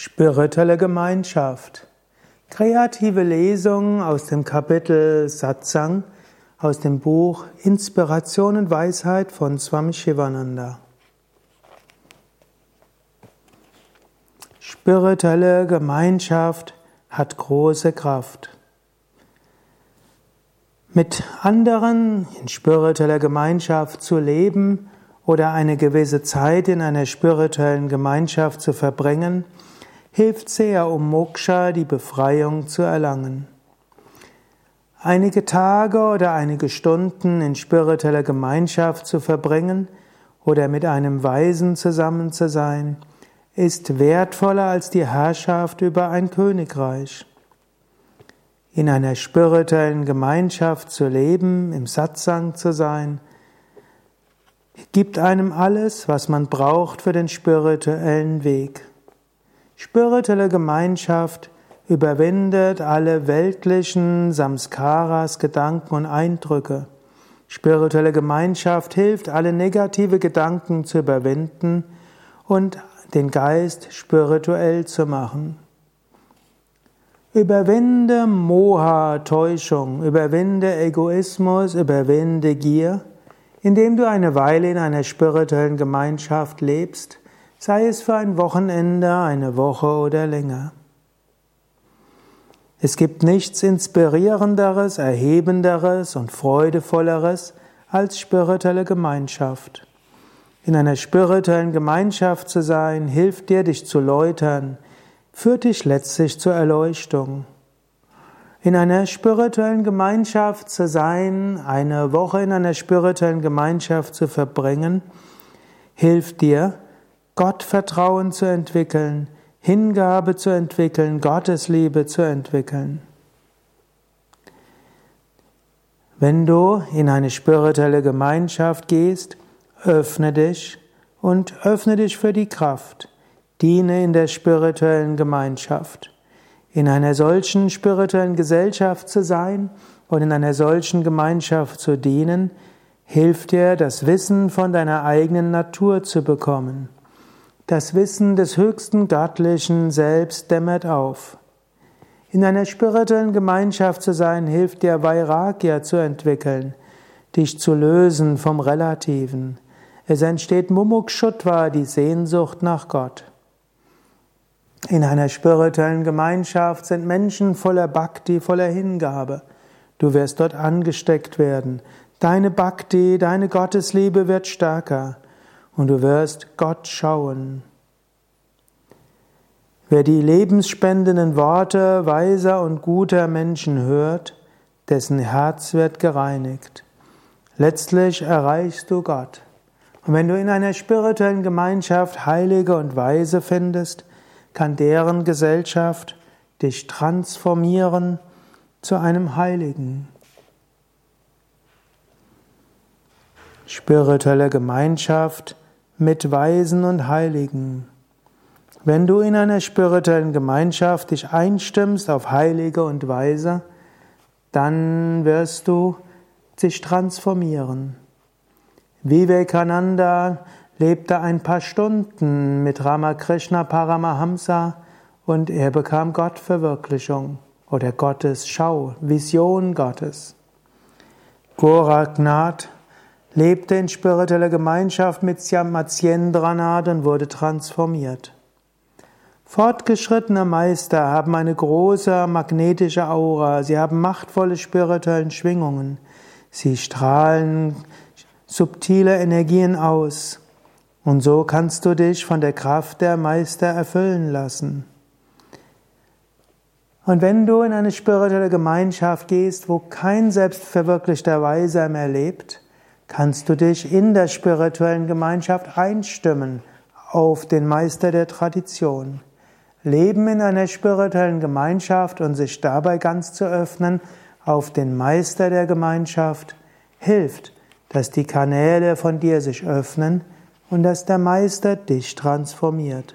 Spirituelle Gemeinschaft. Kreative Lesung aus dem Kapitel Satsang aus dem Buch Inspiration und Weisheit von Swami Shivananda. Spirituelle Gemeinschaft hat große Kraft. Mit anderen in spiritueller Gemeinschaft zu leben oder eine gewisse Zeit in einer spirituellen Gemeinschaft zu verbringen, hilft sehr, um Moksha, die Befreiung, zu erlangen. Einige Tage oder einige Stunden in spiritueller Gemeinschaft zu verbringen oder mit einem Weisen zusammen zu sein, ist wertvoller als die Herrschaft über ein Königreich. In einer spirituellen Gemeinschaft zu leben, im Satsang zu sein, gibt einem alles, was man braucht für den spirituellen Weg. Spirituelle Gemeinschaft überwindet alle weltlichen Samskaras, Gedanken und Eindrücke. Spirituelle Gemeinschaft hilft, alle negative Gedanken zu überwinden und den Geist spirituell zu machen. Überwinde Moha, Täuschung, überwinde Egoismus, überwinde Gier, indem du eine Weile in einer spirituellen Gemeinschaft lebst, sei es für ein Wochenende, eine Woche oder länger. Es gibt nichts Inspirierenderes, Erhebenderes und Freudevolleres als spirituelle Gemeinschaft. In einer spirituellen Gemeinschaft zu sein, hilft dir, dich zu läutern, führt dich letztlich zur Erleuchtung. In einer spirituellen Gemeinschaft zu sein, eine Woche in einer spirituellen Gemeinschaft zu verbringen, hilft dir, Gottvertrauen zu entwickeln, Hingabe zu entwickeln, Gottesliebe zu entwickeln. Wenn du in eine spirituelle Gemeinschaft gehst, öffne dich und öffne dich für die Kraft. Diene in der spirituellen Gemeinschaft. In einer solchen spirituellen Gesellschaft zu sein und in einer solchen Gemeinschaft zu dienen, hilft dir, das Wissen von deiner eigenen Natur zu bekommen. Das Wissen des höchsten göttlichen Selbst dämmert auf. In einer spirituellen Gemeinschaft zu sein, hilft dir Vairagya zu entwickeln, dich zu lösen vom Relativen. Es entsteht Mumukshutva, die Sehnsucht nach Gott. In einer spirituellen Gemeinschaft sind Menschen voller Bhakti, voller Hingabe. Du wirst dort angesteckt werden. Deine Bhakti, deine Gottesliebe wird stärker und du wirst Gott schauen. Wer die lebensspendenden Worte weiser und guter Menschen hört, dessen Herz wird gereinigt. Letztlich erreichst du Gott. Und wenn du in einer spirituellen Gemeinschaft Heilige und Weise findest, kann deren Gesellschaft dich transformieren zu einem Heiligen. Spirituelle Gemeinschaft mit Weisen und Heiligen. Wenn du in einer spirituellen Gemeinschaft dich einstimmst auf Heilige und Weise, dann wirst du sich transformieren. Vivekananda lebte ein paar Stunden mit Ramakrishna Paramahamsa und er bekam Gottverwirklichung oder Gottes Schau, Vision Gottes. Goraknath lebte in spiritueller Gemeinschaft mit Syamatsyendranath und wurde transformiert. Fortgeschrittene Meister haben eine große magnetische Aura, sie haben machtvolle spirituelle Schwingungen, sie strahlen subtile Energien aus. Und so kannst du dich von der Kraft der Meister erfüllen lassen. Und wenn du in eine spirituelle Gemeinschaft gehst, wo kein selbstverwirklichter Weiser mehr lebt, kannst du dich in der spirituellen Gemeinschaft einstimmen auf den Meister der Tradition. Leben in einer spirituellen Gemeinschaft und sich dabei ganz zu öffnen auf den Meister der Gemeinschaft hilft, dass die Kanäle von dir sich öffnen und dass der Meister dich transformiert.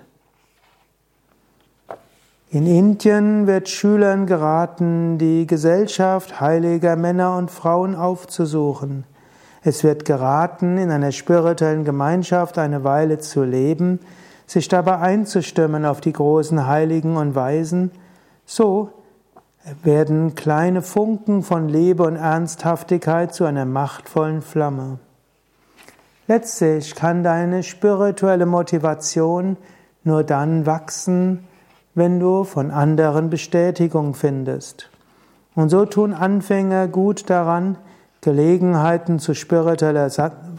In Indien wird Schülern geraten, die Gesellschaft heiliger Männer und Frauen aufzusuchen. Es wird geraten, in einer spirituellen Gemeinschaft eine Weile zu leben, sich dabei einzustimmen auf die großen Heiligen und Weisen, so werden kleine Funken von Liebe und Ernsthaftigkeit zu einer machtvollen Flamme. Letztlich kann deine spirituelle Motivation nur dann wachsen, wenn du von anderen Bestätigung findest. Und so tun Anfänger gut daran, Gelegenheiten zu spiritueller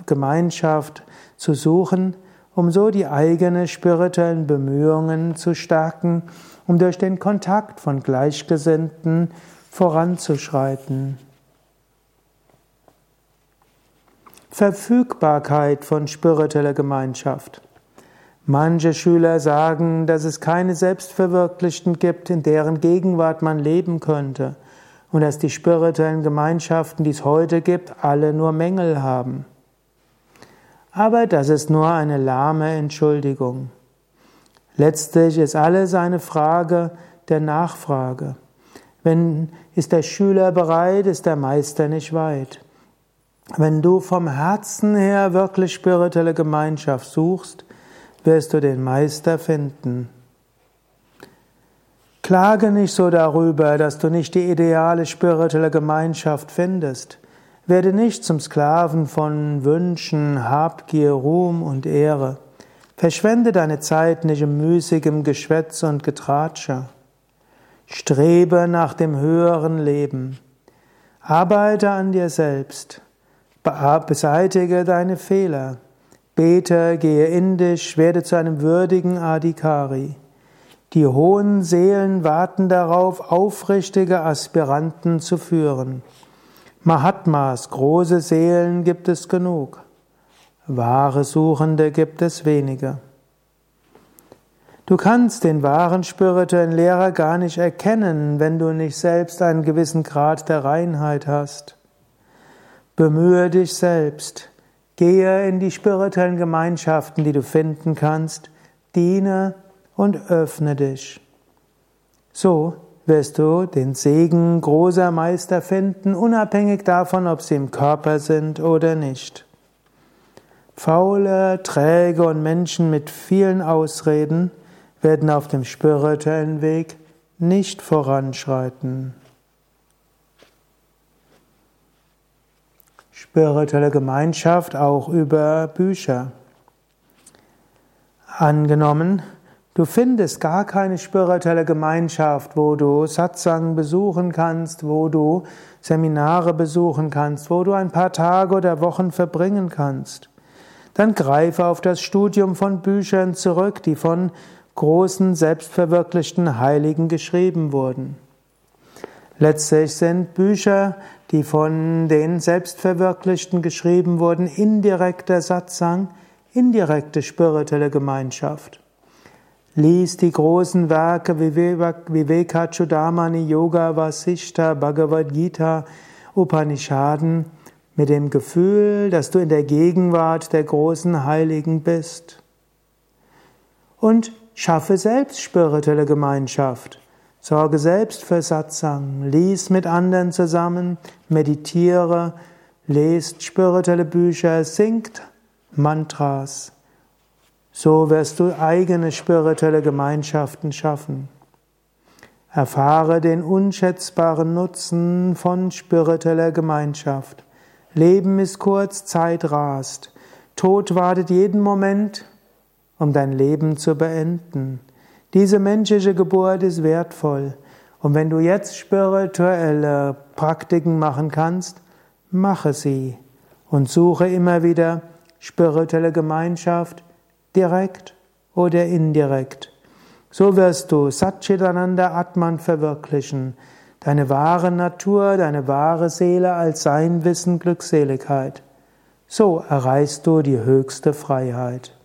Gemeinschaft zu suchen, um so die eigenen spirituellen Bemühungen zu stärken, um durch den Kontakt von Gleichgesinnten voranzuschreiten. Verfügbarkeit von spiritueller Gemeinschaft. Manche Schüler sagen, dass es keine Selbstverwirklichten gibt, in deren Gegenwart man leben könnte und dass die spirituellen Gemeinschaften, die es heute gibt, alle nur Mängel haben. Aber das ist nur eine lahme Entschuldigung. Letztlich ist alles eine Frage der Nachfrage. Wenn ist der Schüler bereit, ist der Meister nicht weit. Wenn du vom Herzen her wirklich spirituelle Gemeinschaft suchst, wirst du den Meister finden. Klage nicht so darüber, dass du nicht die ideale spirituelle Gemeinschaft findest. Werde nicht zum Sklaven von Wünschen, Habgier, Ruhm und Ehre. Verschwende deine Zeit nicht im müßigem Geschwätz und Getratsche. Strebe nach dem höheren Leben. Arbeite an dir selbst. Beseitige deine Fehler. Bete, gehe in dich, werde zu einem würdigen Adhikari. Die hohen Seelen warten darauf, aufrichtige Aspiranten zu führen. Mahatmas, große Seelen gibt es genug. Wahre Suchende gibt es wenige. Du kannst den wahren spirituellen Lehrer gar nicht erkennen, wenn du nicht selbst einen gewissen Grad der Reinheit hast. Bemühe dich selbst. Gehe in die spirituellen Gemeinschaften, die du finden kannst, diene und öffne dich. So wirst du den Segen großer Meister finden, unabhängig davon, ob sie im Körper sind oder nicht. Faule, träge und Menschen mit vielen Ausreden werden auf dem spirituellen Weg nicht voranschreiten. spirituelle Gemeinschaft auch über Bücher. Angenommen, du findest gar keine spirituelle Gemeinschaft, wo du Satsang besuchen kannst, wo du Seminare besuchen kannst, wo du ein paar Tage oder Wochen verbringen kannst. Dann greife auf das Studium von Büchern zurück, die von großen, selbstverwirklichten Heiligen geschrieben wurden. Letztlich sind Bücher, die von den Selbstverwirklichten geschrieben wurden, indirekter Satsang, indirekte spirituelle Gemeinschaft. Lies die großen Werke Vivekachudamani Yoga Vasishta Bhagavad Gita Upanishaden mit dem Gefühl, dass du in der Gegenwart der großen Heiligen bist. Und schaffe selbst spirituelle Gemeinschaft. Sorge selbst für Satsang, lies mit anderen zusammen, meditiere, lest spirituelle Bücher, singt Mantras. So wirst du eigene spirituelle Gemeinschaften schaffen. Erfahre den unschätzbaren Nutzen von spiritueller Gemeinschaft. Leben ist kurz, Zeit rast. Tod wartet jeden Moment, um dein Leben zu beenden. Diese menschliche Geburt ist wertvoll. Und wenn du jetzt spirituelle Praktiken machen kannst, mache sie und suche immer wieder spirituelle Gemeinschaft, direkt oder indirekt. So wirst du Satchitananda Atman verwirklichen, deine wahre Natur, deine wahre Seele als Sein, Wissen, Glückseligkeit. So erreichst du die höchste Freiheit.